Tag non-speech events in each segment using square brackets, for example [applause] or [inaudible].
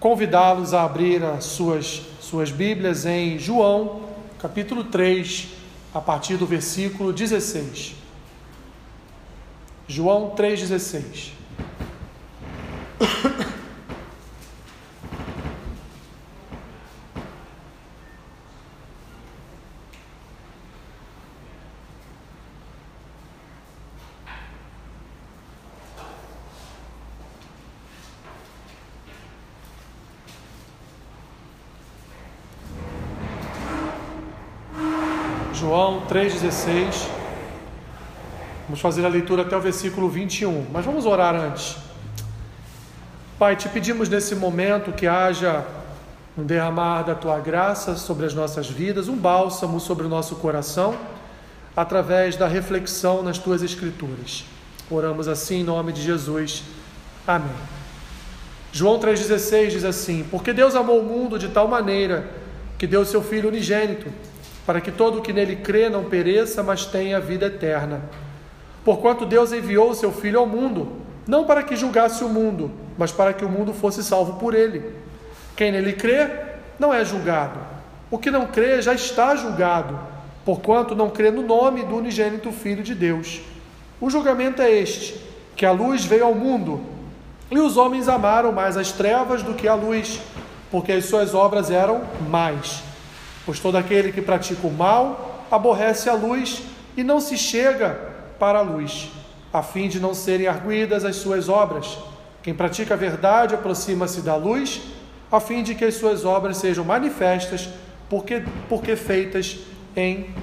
convidá-los a abrir as suas, suas Bíblias em João, capítulo 3, a partir do versículo 16. João 3,16. João 3,16. Vamos fazer a leitura até o versículo 21, mas vamos orar antes. Pai, te pedimos nesse momento que haja um derramar da tua graça sobre as nossas vidas, um bálsamo sobre o nosso coração, através da reflexão nas tuas escrituras. Oramos assim em nome de Jesus. Amém. João 3,16 diz assim: Porque Deus amou o mundo de tal maneira que deu seu Filho unigênito para que todo o que nele crê não pereça, mas tenha vida eterna. Porquanto Deus enviou o seu Filho ao mundo, não para que julgasse o mundo, mas para que o mundo fosse salvo por ele. Quem nele crê não é julgado. O que não crê já está julgado, porquanto não crê no nome do unigênito Filho de Deus. O julgamento é este: que a luz veio ao mundo, e os homens amaram mais as trevas do que a luz, porque as suas obras eram mais Pois todo aquele que pratica o mal aborrece a luz e não se chega para a luz, a fim de não serem arguídas as suas obras. Quem pratica a verdade aproxima-se da luz, a fim de que as suas obras sejam manifestas, porque, porque feitas em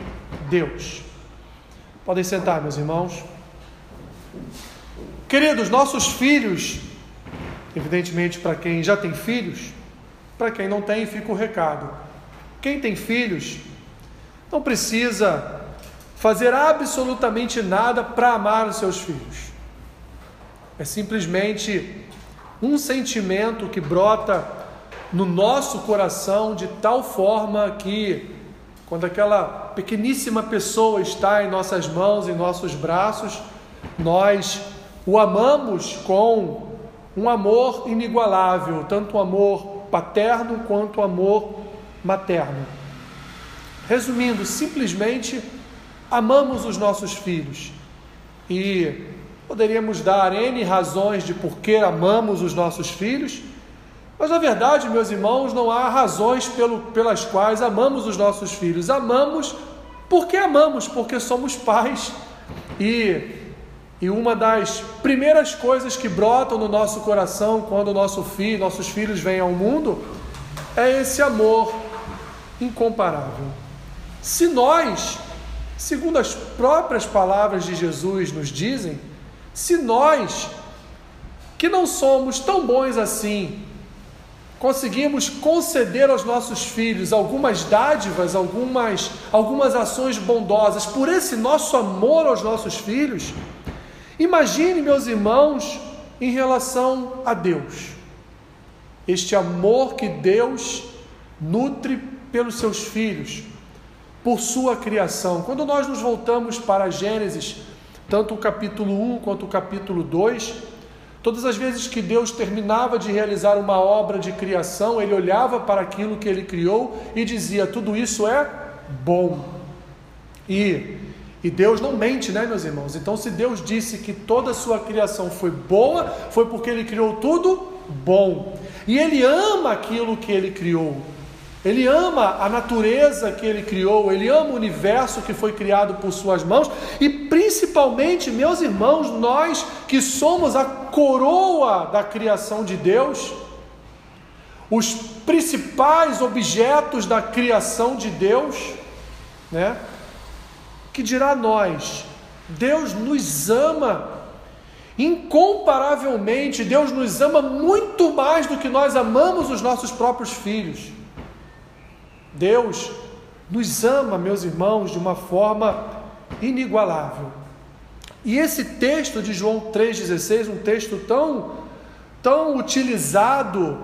Deus. Podem sentar, meus irmãos. Queridos, nossos filhos, evidentemente para quem já tem filhos, para quem não tem, fica o recado quem tem filhos não precisa fazer absolutamente nada para amar os seus filhos. É simplesmente um sentimento que brota no nosso coração de tal forma que, quando aquela pequeníssima pessoa está em nossas mãos, em nossos braços, nós o amamos com um amor inigualável, tanto o amor paterno quanto o amor materno. Resumindo, simplesmente amamos os nossos filhos e poderíamos dar N razões de por que amamos os nossos filhos, mas na verdade, meus irmãos, não há razões pelo, pelas quais amamos os nossos filhos. Amamos porque amamos, porque somos pais. E, e uma das primeiras coisas que brotam no nosso coração quando nosso filho, nossos filhos vêm ao mundo é esse amor incomparável. Se nós, segundo as próprias palavras de Jesus nos dizem, se nós, que não somos tão bons assim, conseguimos conceder aos nossos filhos algumas dádivas, algumas, algumas ações bondosas por esse nosso amor aos nossos filhos, imagine, meus irmãos, em relação a Deus. Este amor que Deus nutre pelos seus filhos, por sua criação. Quando nós nos voltamos para Gênesis, tanto o capítulo 1 quanto o capítulo 2, todas as vezes que Deus terminava de realizar uma obra de criação, ele olhava para aquilo que ele criou e dizia: tudo isso é bom. E, e Deus não mente, né, meus irmãos? Então, se Deus disse que toda a sua criação foi boa, foi porque ele criou tudo bom. E ele ama aquilo que ele criou. Ele ama a natureza que ele criou, ele ama o universo que foi criado por suas mãos e principalmente, meus irmãos, nós que somos a coroa da criação de Deus, os principais objetos da criação de Deus, né? Que dirá nós? Deus nos ama incomparavelmente, Deus nos ama muito mais do que nós amamos os nossos próprios filhos. Deus nos ama, meus irmãos, de uma forma inigualável. E esse texto de João 3,16, um texto tão, tão utilizado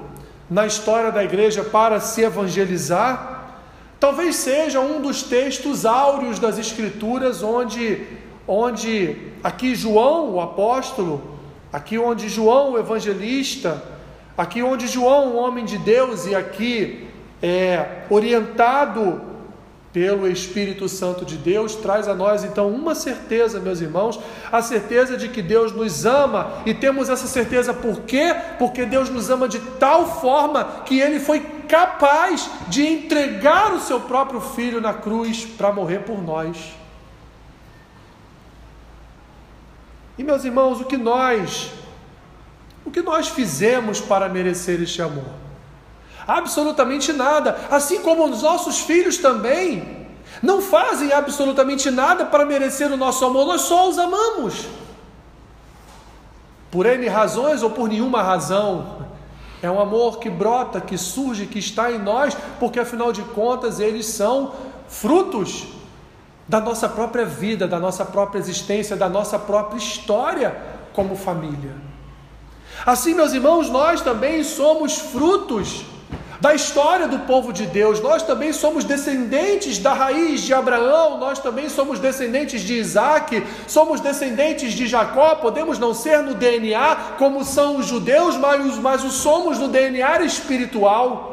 na história da igreja para se evangelizar, talvez seja um dos textos áureos das Escrituras, onde, onde aqui João, o apóstolo, aqui onde João, o evangelista, Aqui onde João, um homem de Deus, e aqui é orientado pelo Espírito Santo de Deus, traz a nós então uma certeza, meus irmãos, a certeza de que Deus nos ama, e temos essa certeza por quê? Porque Deus nos ama de tal forma que ele foi capaz de entregar o seu próprio filho na cruz para morrer por nós. E meus irmãos, o que nós o que nós fizemos para merecer este amor? Absolutamente nada. Assim como os nossos filhos também não fazem absolutamente nada para merecer o nosso amor, nós só os amamos. Por N razões ou por nenhuma razão. É um amor que brota, que surge, que está em nós, porque afinal de contas eles são frutos da nossa própria vida, da nossa própria existência, da nossa própria história como família. Assim, meus irmãos, nós também somos frutos da história do povo de Deus. Nós também somos descendentes da raiz de Abraão, nós também somos descendentes de Isaac, somos descendentes de Jacó. Podemos não ser no DNA como são os judeus, mas, mas o somos no DNA espiritual.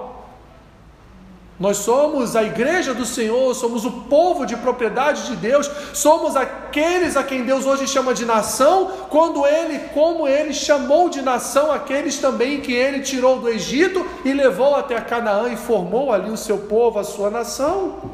Nós somos a igreja do Senhor, somos o povo de propriedade de Deus, somos aqueles a quem Deus hoje chama de nação, quando ele, como ele chamou de nação aqueles também que ele tirou do Egito e levou até Canaã e formou ali o seu povo, a sua nação.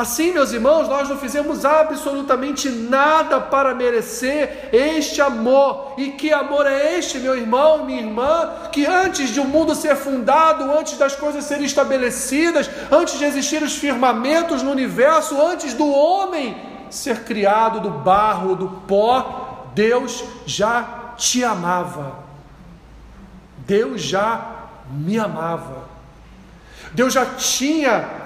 Assim, meus irmãos, nós não fizemos absolutamente nada para merecer este amor. E que amor é este, meu irmão, minha irmã, que antes de o um mundo ser fundado, antes das coisas serem estabelecidas, antes de existir os firmamentos no universo, antes do homem ser criado do barro, do pó, Deus já te amava. Deus já me amava. Deus já tinha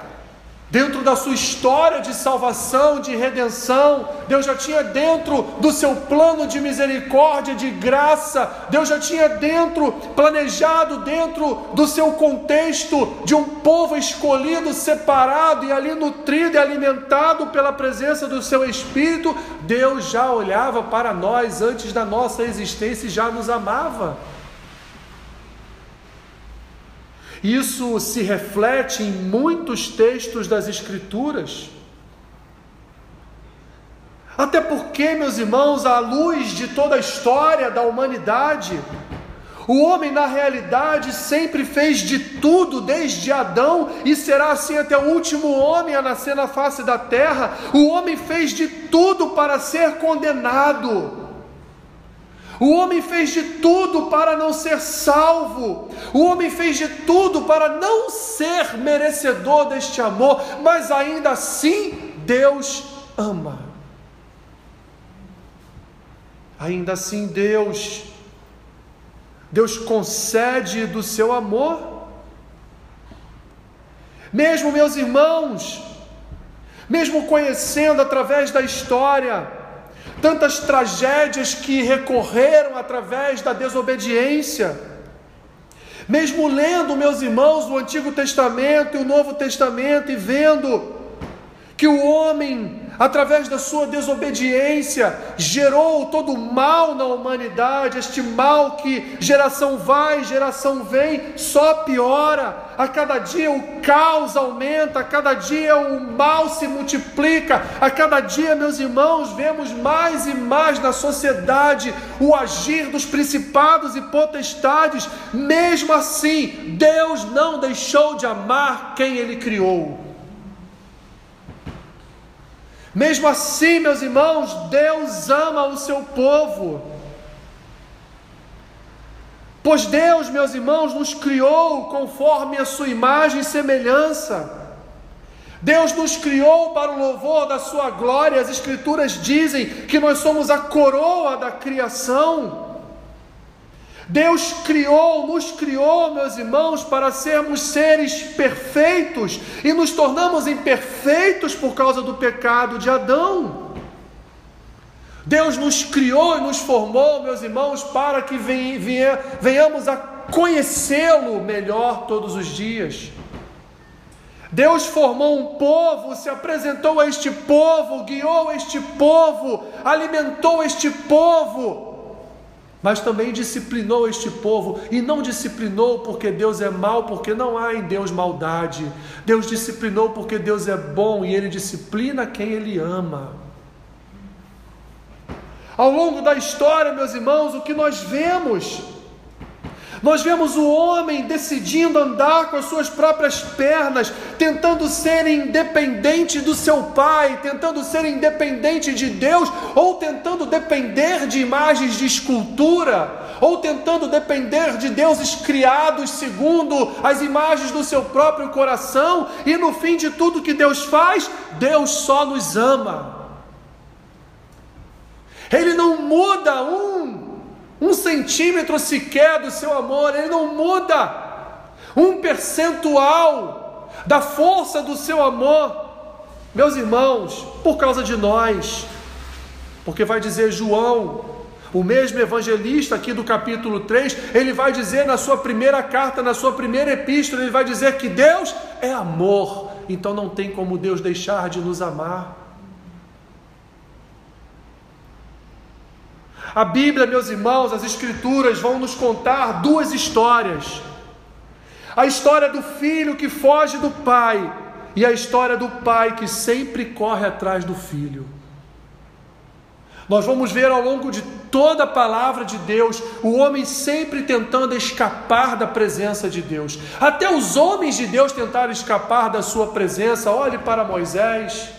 Dentro da sua história de salvação, de redenção, Deus já tinha dentro do seu plano de misericórdia, de graça, Deus já tinha dentro, planejado dentro do seu contexto de um povo escolhido, separado e ali nutrido e alimentado pela presença do seu Espírito, Deus já olhava para nós antes da nossa existência e já nos amava. Isso se reflete em muitos textos das Escrituras. Até porque, meus irmãos, à luz de toda a história da humanidade, o homem, na realidade, sempre fez de tudo desde Adão e será assim até o último homem a nascer na face da terra. O homem fez de tudo para ser condenado. O homem fez de tudo para não ser salvo. O homem fez de tudo para não ser merecedor deste amor, mas ainda assim Deus ama. Ainda assim Deus Deus concede do seu amor. Mesmo meus irmãos, mesmo conhecendo através da história tantas tragédias que recorreram através da desobediência. Mesmo lendo, meus irmãos, o Antigo Testamento e o Novo Testamento e vendo que o homem através da sua desobediência, gerou todo o mal na humanidade, este mal que geração vai, geração vem, só piora. A cada dia o caos aumenta, a cada dia o mal se multiplica, a cada dia, meus irmãos, vemos mais e mais na sociedade o agir dos principados e potestades. Mesmo assim, Deus não deixou de amar quem Ele criou. Mesmo assim, meus irmãos, Deus ama o seu povo. Pois Deus, meus irmãos, nos criou conforme a sua imagem e semelhança. Deus nos criou para o louvor da sua glória. As Escrituras dizem que nós somos a coroa da criação. Deus criou, nos criou, meus irmãos, para sermos seres perfeitos e nos tornamos imperfeitos por causa do pecado de Adão. Deus nos criou e nos formou, meus irmãos, para que venhamos a conhecê-lo melhor todos os dias. Deus formou um povo, se apresentou a este povo, guiou este povo, alimentou este povo mas também disciplinou este povo, e não disciplinou porque Deus é mau, porque não há em Deus maldade. Deus disciplinou porque Deus é bom e ele disciplina quem ele ama. Ao longo da história, meus irmãos, o que nós vemos nós vemos o homem decidindo andar com as suas próprias pernas, tentando ser independente do seu pai, tentando ser independente de Deus, ou tentando depender de imagens de escultura, ou tentando depender de deuses criados segundo as imagens do seu próprio coração, e no fim de tudo que Deus faz, Deus só nos ama. Ele não muda um um centímetro sequer do seu amor, ele não muda. Um percentual da força do seu amor, meus irmãos, por causa de nós, porque vai dizer João, o mesmo evangelista aqui do capítulo 3, ele vai dizer na sua primeira carta, na sua primeira epístola, ele vai dizer que Deus é amor, então não tem como Deus deixar de nos amar. A Bíblia, meus irmãos, as Escrituras vão nos contar duas histórias: a história do filho que foge do pai e a história do pai que sempre corre atrás do filho. Nós vamos ver ao longo de toda a palavra de Deus o homem sempre tentando escapar da presença de Deus. Até os homens de Deus tentaram escapar da sua presença. Olhe para Moisés,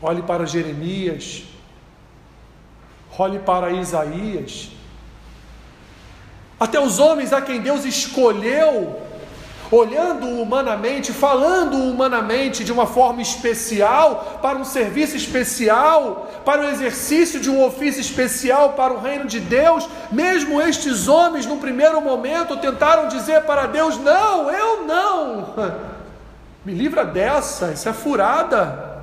olhe para Jeremias, Olhe para Isaías. Até os homens a quem Deus escolheu, olhando humanamente, falando humanamente de uma forma especial, para um serviço especial, para o exercício de um ofício especial para o reino de Deus, mesmo estes homens, no primeiro momento, tentaram dizer para Deus: Não, eu não, [laughs] me livra dessa, isso é furada.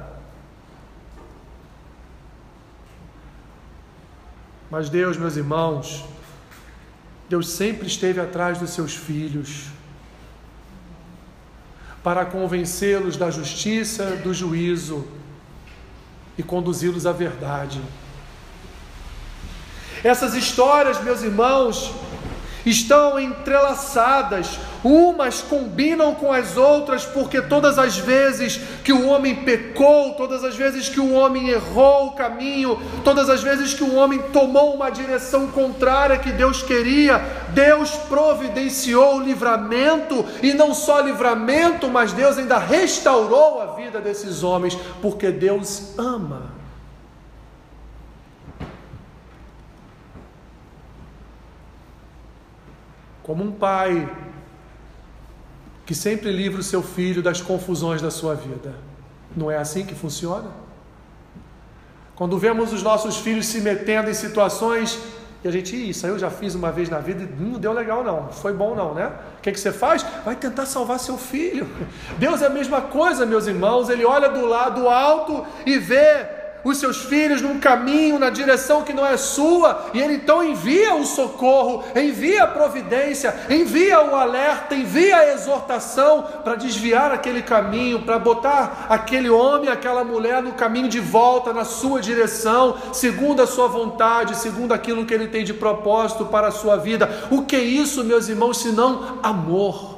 Mas Deus, meus irmãos, Deus sempre esteve atrás dos seus filhos para convencê-los da justiça, do juízo e conduzi-los à verdade. Essas histórias, meus irmãos, estão entrelaçadas, umas combinam com as outras, porque todas as vezes que o homem pecou, todas as vezes que o homem errou o caminho, todas as vezes que o homem tomou uma direção contrária que Deus queria, Deus providenciou o livramento, e não só livramento, mas Deus ainda restaurou a vida desses homens, porque Deus ama. Como um pai que sempre livra o seu filho das confusões da sua vida. Não é assim que funciona? Quando vemos os nossos filhos se metendo em situações e a gente, isso aí eu já fiz uma vez na vida e não deu legal não, foi bom não, né? O que, que você faz? Vai tentar salvar seu filho. Deus é a mesma coisa, meus irmãos, ele olha do lado alto e vê os seus filhos num caminho, na direção que não é sua, e Ele então envia o socorro, envia a providência, envia o alerta, envia a exortação para desviar aquele caminho, para botar aquele homem, aquela mulher no caminho de volta, na sua direção, segundo a sua vontade, segundo aquilo que Ele tem de propósito para a sua vida. O que é isso, meus irmãos, senão amor?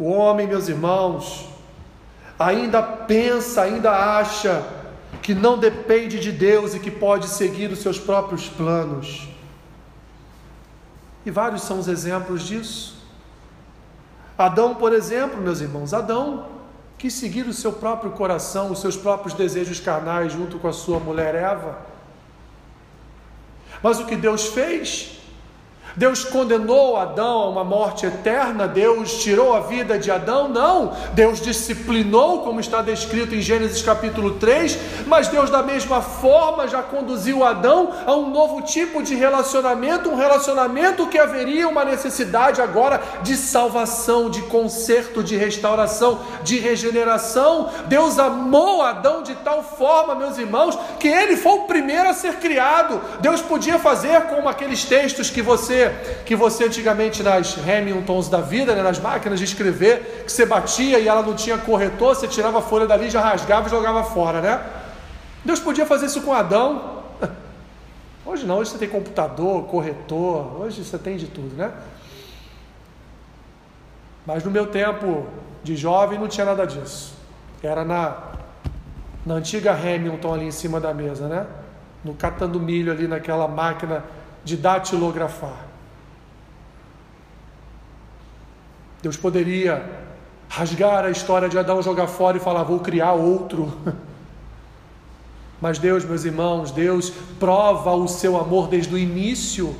O homem, meus irmãos, ainda pensa, ainda acha que não depende de Deus e que pode seguir os seus próprios planos. E vários são os exemplos disso. Adão, por exemplo, meus irmãos, Adão quis seguir o seu próprio coração, os seus próprios desejos carnais junto com a sua mulher Eva. Mas o que Deus fez? Deus condenou Adão a uma morte eterna? Deus tirou a vida de Adão? Não. Deus disciplinou, como está descrito em Gênesis capítulo 3, mas Deus, da mesma forma, já conduziu Adão a um novo tipo de relacionamento, um relacionamento que haveria uma necessidade agora de salvação, de conserto, de restauração, de regeneração. Deus amou Adão de tal forma, meus irmãos, que ele foi o primeiro a ser criado. Deus podia fazer como aqueles textos que você você que você antigamente nas Hamiltons da vida, né, nas máquinas de escrever, que você batia e ela não tinha corretor, você tirava a folha dali, já rasgava e jogava fora, né? Deus podia fazer isso com Adão. [laughs] Hoje não, hoje você tem computador, corretor, hoje você tem de tudo, né? Mas no meu tempo de jovem não tinha nada disso. Era na, na antiga Hamilton ali em cima da mesa, né? No catando milho ali naquela máquina de datilografar. Deus poderia rasgar a história de Adão, jogar fora e falar: vou criar outro. [laughs] Mas Deus, meus irmãos, Deus prova o seu amor desde o início.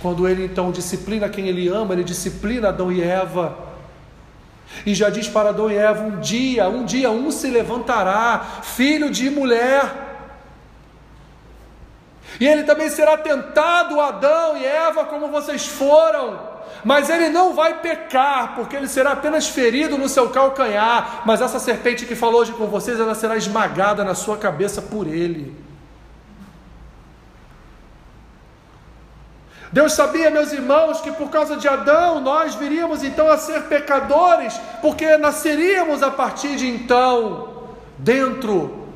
Quando ele então disciplina quem ele ama, ele disciplina Adão e Eva. E já diz para Adão e Eva: um dia, um dia um se levantará, filho de mulher. E ele também será tentado, Adão e Eva, como vocês foram mas ele não vai pecar, porque ele será apenas ferido no seu calcanhar, mas essa serpente que falou hoje com vocês, ela será esmagada na sua cabeça por ele. Deus sabia, meus irmãos, que por causa de Adão nós viríamos então a ser pecadores, porque nasceríamos a partir de então dentro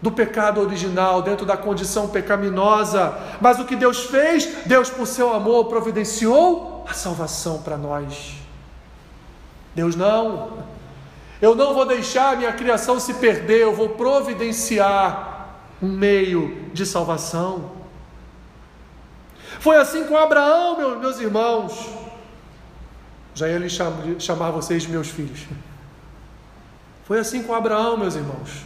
do pecado original, dentro da condição pecaminosa. Mas o que Deus fez? Deus, por seu amor, providenciou a salvação para nós. Deus não. Eu não vou deixar minha criação se perder, eu vou providenciar um meio de salvação. Foi assim com Abraão, meus, meus irmãos. Já ia lhe chamar vocês de meus filhos. Foi assim com Abraão, meus irmãos.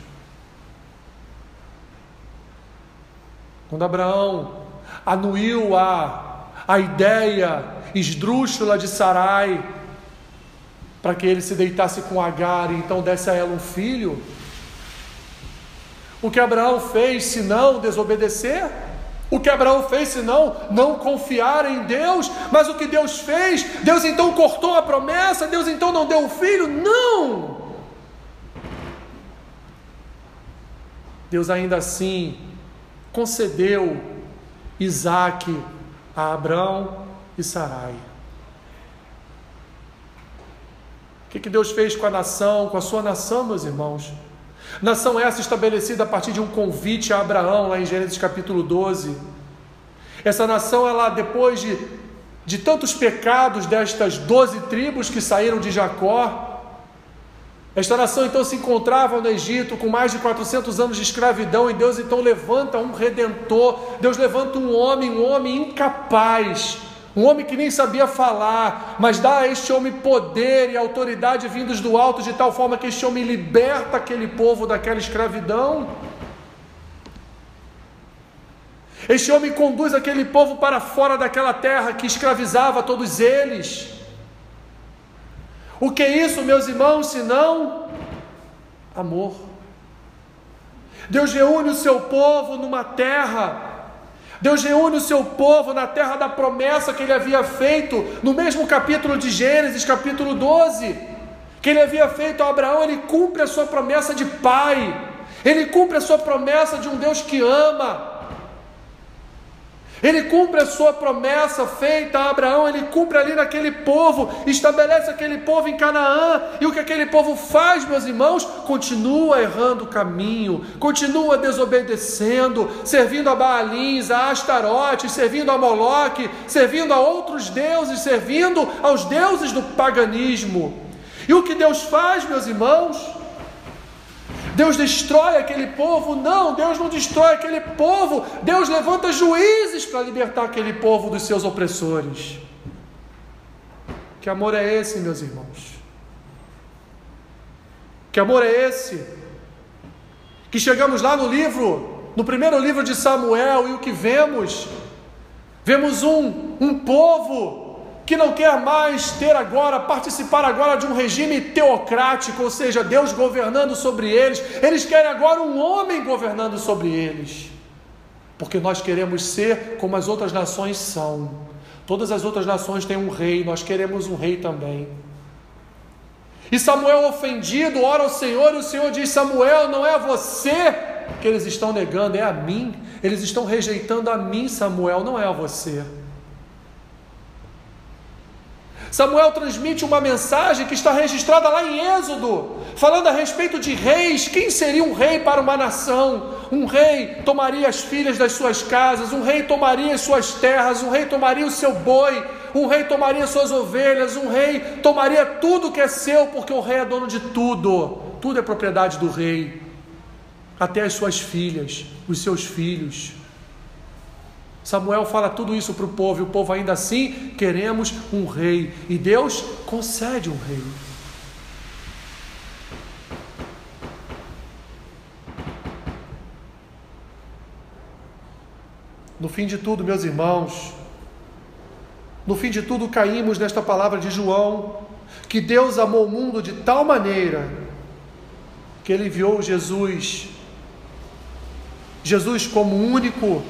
Quando Abraão anuiu a, a ideia esdrúxula de Sarai, para que ele se deitasse com Agar e então desse a ela um filho. O que Abraão fez, se não desobedecer? O que Abraão fez, se não não confiar em Deus? Mas o que Deus fez? Deus então cortou a promessa? Deus então não deu o filho? Não! Deus ainda assim concedeu Isaac a Abraão e Sarai. O que, que Deus fez com a nação, com a sua nação, meus irmãos? Nação essa estabelecida a partir de um convite a Abraão, lá em Gênesis capítulo 12. Essa nação, ela depois de, de tantos pecados destas doze tribos que saíram de Jacó, esta nação então se encontrava no Egito com mais de 400 anos de escravidão e Deus então levanta um redentor, Deus levanta um homem, um homem incapaz um homem que nem sabia falar, mas dá a este homem poder e autoridade vindos do alto, de tal forma que este homem liberta aquele povo daquela escravidão. Este homem conduz aquele povo para fora daquela terra que escravizava todos eles. O que é isso, meus irmãos, senão amor? Deus reúne o seu povo numa terra Deus reúne o seu povo na terra da promessa que ele havia feito, no mesmo capítulo de Gênesis, capítulo 12, que ele havia feito a Abraão, ele cumpre a sua promessa de pai, ele cumpre a sua promessa de um Deus que ama, ele cumpre a sua promessa feita a Abraão, ele cumpre ali naquele povo, estabelece aquele povo em Canaã, e o que aquele povo faz, meus irmãos? Continua errando o caminho, continua desobedecendo, servindo a Baalins, a Astarote, servindo a Moloque, servindo a outros deuses, servindo aos deuses do paganismo. E o que Deus faz, meus irmãos? Deus destrói aquele povo. Não, Deus não destrói aquele povo. Deus levanta juízes para libertar aquele povo dos seus opressores. Que amor é esse, meus irmãos? Que amor é esse? Que chegamos lá no livro, no primeiro livro de Samuel, e o que vemos? Vemos um, um povo que não quer mais ter agora, participar agora de um regime teocrático, ou seja, Deus governando sobre eles, eles querem agora um homem governando sobre eles, porque nós queremos ser como as outras nações são. Todas as outras nações têm um rei, nós queremos um rei também. E Samuel ofendido ora ao Senhor, e o Senhor diz: Samuel, não é a você que eles estão negando, é a mim. Eles estão rejeitando a mim, Samuel, não é a você. Samuel transmite uma mensagem que está registrada lá em Êxodo, falando a respeito de reis. Quem seria um rei para uma nação? Um rei tomaria as filhas das suas casas, um rei tomaria as suas terras, um rei tomaria o seu boi, um rei tomaria suas ovelhas, um rei tomaria tudo que é seu, porque o rei é dono de tudo. Tudo é propriedade do rei, até as suas filhas, os seus filhos. Samuel fala tudo isso para o povo, e o povo ainda assim queremos um rei, e Deus concede um rei. No fim de tudo, meus irmãos, no fim de tudo caímos nesta palavra de João, que Deus amou o mundo de tal maneira que ele enviou Jesus, Jesus como único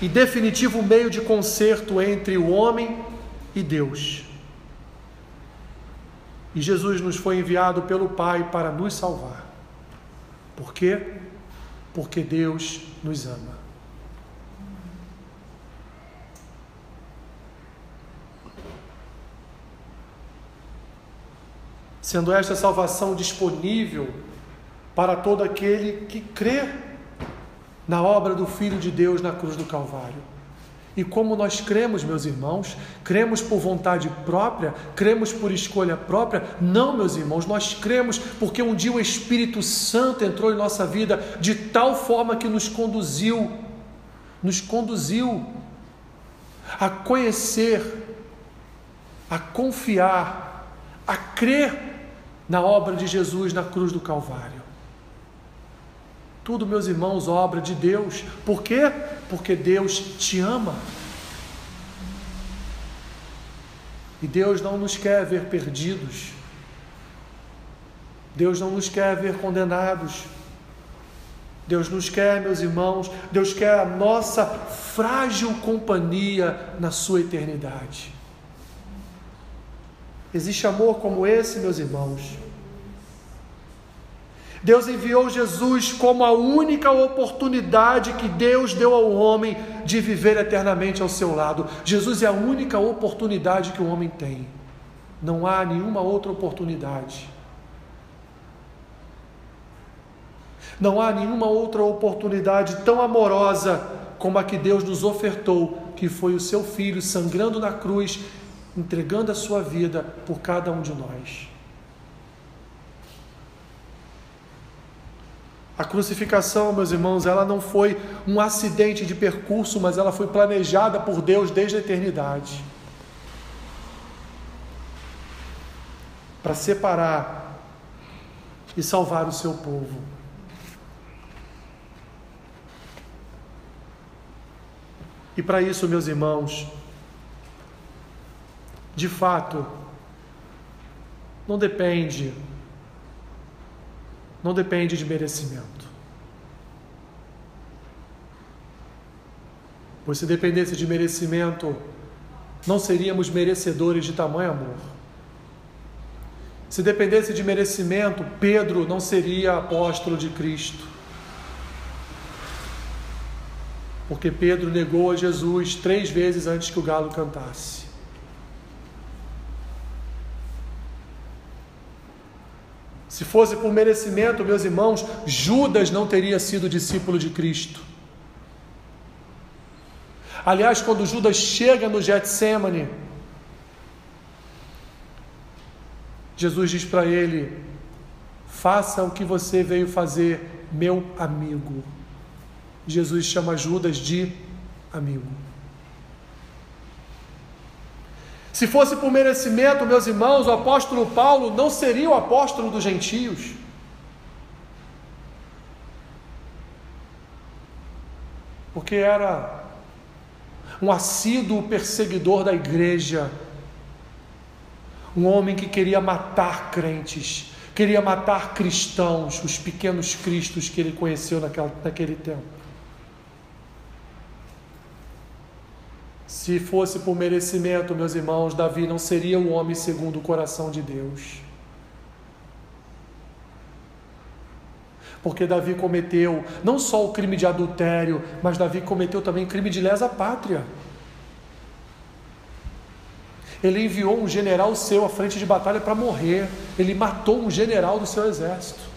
e definitivo meio de conserto entre o homem e Deus. E Jesus nos foi enviado pelo Pai para nos salvar. Por quê? Porque Deus nos ama. Sendo esta salvação disponível para todo aquele que crê na obra do Filho de Deus na cruz do Calvário. E como nós cremos, meus irmãos, cremos por vontade própria, cremos por escolha própria? Não, meus irmãos, nós cremos porque um dia o Espírito Santo entrou em nossa vida de tal forma que nos conduziu, nos conduziu a conhecer, a confiar, a crer na obra de Jesus na cruz do Calvário. Tudo, meus irmãos, obra de Deus. Por quê? Porque Deus te ama. E Deus não nos quer ver perdidos. Deus não nos quer ver condenados. Deus nos quer, meus irmãos, Deus quer a nossa frágil companhia na sua eternidade. Existe amor como esse, meus irmãos? Deus enviou Jesus como a única oportunidade que Deus deu ao homem de viver eternamente ao seu lado. Jesus é a única oportunidade que o homem tem. Não há nenhuma outra oportunidade. Não há nenhuma outra oportunidade tão amorosa como a que Deus nos ofertou, que foi o seu filho sangrando na cruz, entregando a sua vida por cada um de nós. A crucificação, meus irmãos, ela não foi um acidente de percurso, mas ela foi planejada por Deus desde a eternidade. Para separar e salvar o seu povo. E para isso, meus irmãos, de fato, não depende não depende de merecimento. Pois se dependesse de merecimento, não seríamos merecedores de tamanho amor. Se dependesse de merecimento, Pedro não seria apóstolo de Cristo. Porque Pedro negou a Jesus três vezes antes que o galo cantasse. Se fosse por merecimento, meus irmãos, Judas não teria sido discípulo de Cristo. Aliás, quando Judas chega no Getsemane, Jesus diz para ele: Faça o que você veio fazer, meu amigo. Jesus chama Judas de amigo. Se fosse por merecimento, meus irmãos, o apóstolo Paulo não seria o apóstolo dos gentios. Porque era um assíduo perseguidor da igreja, um homem que queria matar crentes, queria matar cristãos, os pequenos cristos que ele conheceu naquela, naquele tempo. Se fosse por merecimento, meus irmãos, Davi não seria o homem segundo o coração de Deus. Porque Davi cometeu não só o crime de adultério, mas Davi cometeu também crime de lesa pátria. Ele enviou um general seu à frente de batalha para morrer. Ele matou um general do seu exército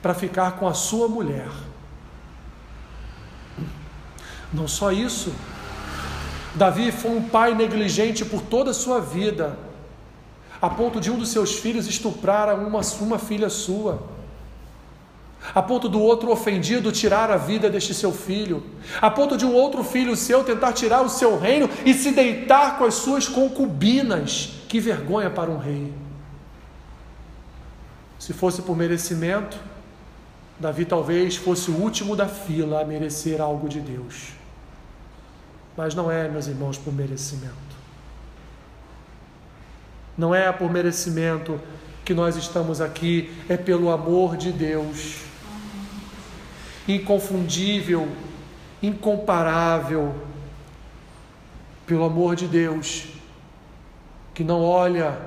para ficar com a sua mulher. Não só isso, Davi foi um pai negligente por toda a sua vida, a ponto de um dos seus filhos estuprar uma, uma filha sua, a ponto do outro ofendido tirar a vida deste seu filho, a ponto de um outro filho seu tentar tirar o seu reino e se deitar com as suas concubinas. Que vergonha para um rei! Se fosse por merecimento, Davi talvez fosse o último da fila a merecer algo de Deus. Mas não é, meus irmãos, por merecimento. Não é por merecimento que nós estamos aqui, é pelo amor de Deus. Inconfundível, incomparável, pelo amor de Deus, que não olha,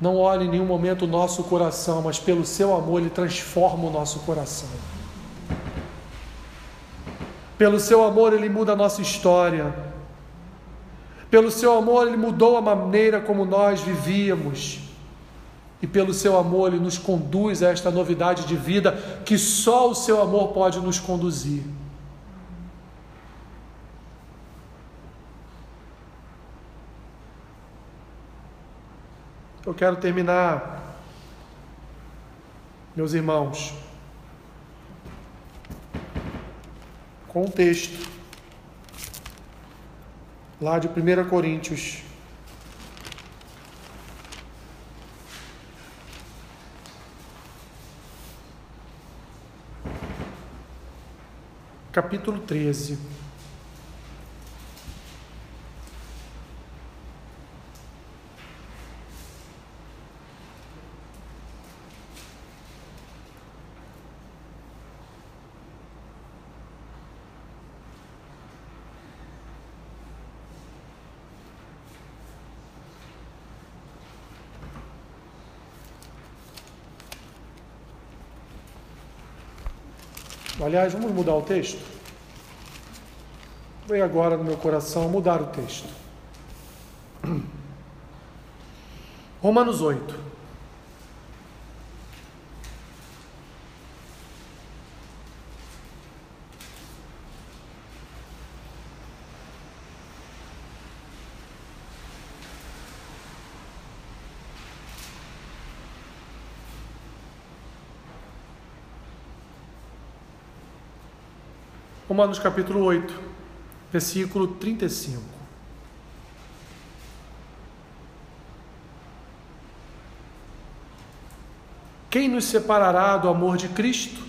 não olha em nenhum momento o nosso coração, mas pelo seu amor ele transforma o nosso coração. Pelo seu amor, Ele muda a nossa história. Pelo seu amor, Ele mudou a maneira como nós vivíamos. E pelo seu amor, Ele nos conduz a esta novidade de vida que só o seu amor pode nos conduzir. Eu quero terminar, meus irmãos, com um texto lá de 1 Coríntios. Capítulo 13. Aliás, vamos mudar o texto? Veio agora no meu coração mudar o texto. [clears throat] Romanos 8. Romanos capítulo 8, versículo 35. Quem nos separará do amor de Cristo?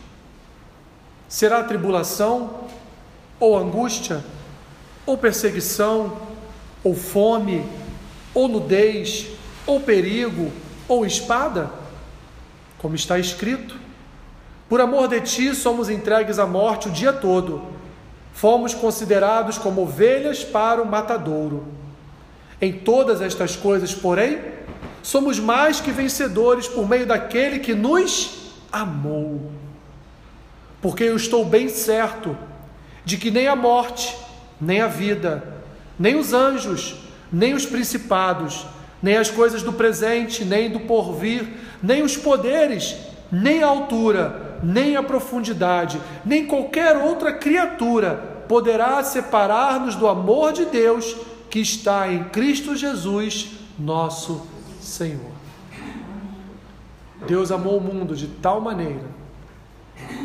Será tribulação, ou angústia, ou perseguição, ou fome, ou nudez, ou perigo, ou espada? Como está escrito: Por amor de ti somos entregues à morte o dia todo fomos considerados como ovelhas para o matadouro. Em todas estas coisas, porém, somos mais que vencedores por meio daquele que nos amou. Porque eu estou bem certo de que nem a morte, nem a vida, nem os anjos, nem os principados, nem as coisas do presente, nem do porvir, nem os poderes, nem a altura, nem a profundidade, nem qualquer outra criatura poderá separar-nos do amor de Deus que está em Cristo Jesus, nosso Senhor. Deus amou o mundo de tal maneira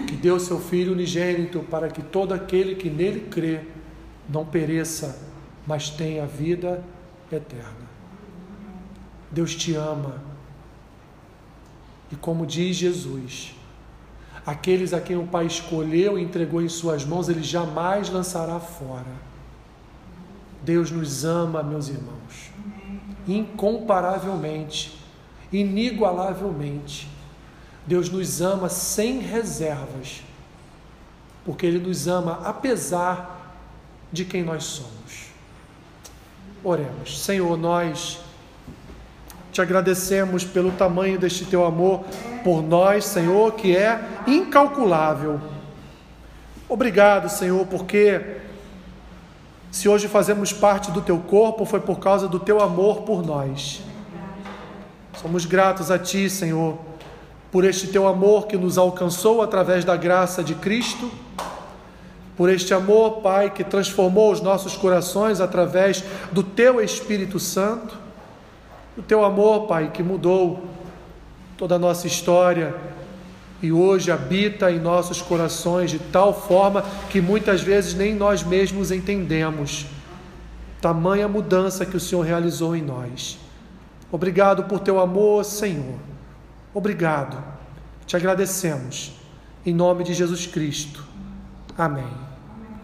que deu seu Filho unigênito para que todo aquele que nele crê não pereça, mas tenha vida eterna. Deus te ama. E como diz Jesus, Aqueles a quem o Pai escolheu e entregou em Suas mãos, Ele jamais lançará fora. Deus nos ama, meus irmãos, incomparavelmente, inigualavelmente. Deus nos ama sem reservas, porque Ele nos ama apesar de quem nós somos. Oremos, Senhor, nós te agradecemos pelo tamanho deste teu amor por nós, Senhor, que é incalculável. Obrigado, Senhor, porque Se hoje fazemos parte do teu corpo, foi por causa do teu amor por nós. Somos gratos a ti, Senhor, por este teu amor que nos alcançou através da graça de Cristo, por este amor, Pai, que transformou os nossos corações através do teu Espírito Santo, o teu amor, Pai, que mudou toda a nossa história e hoje habita em nossos corações de tal forma que muitas vezes nem nós mesmos entendemos. Tamanha mudança que o Senhor realizou em nós. Obrigado por teu amor, Senhor. Obrigado. Te agradecemos. Em nome de Jesus Cristo. Amém.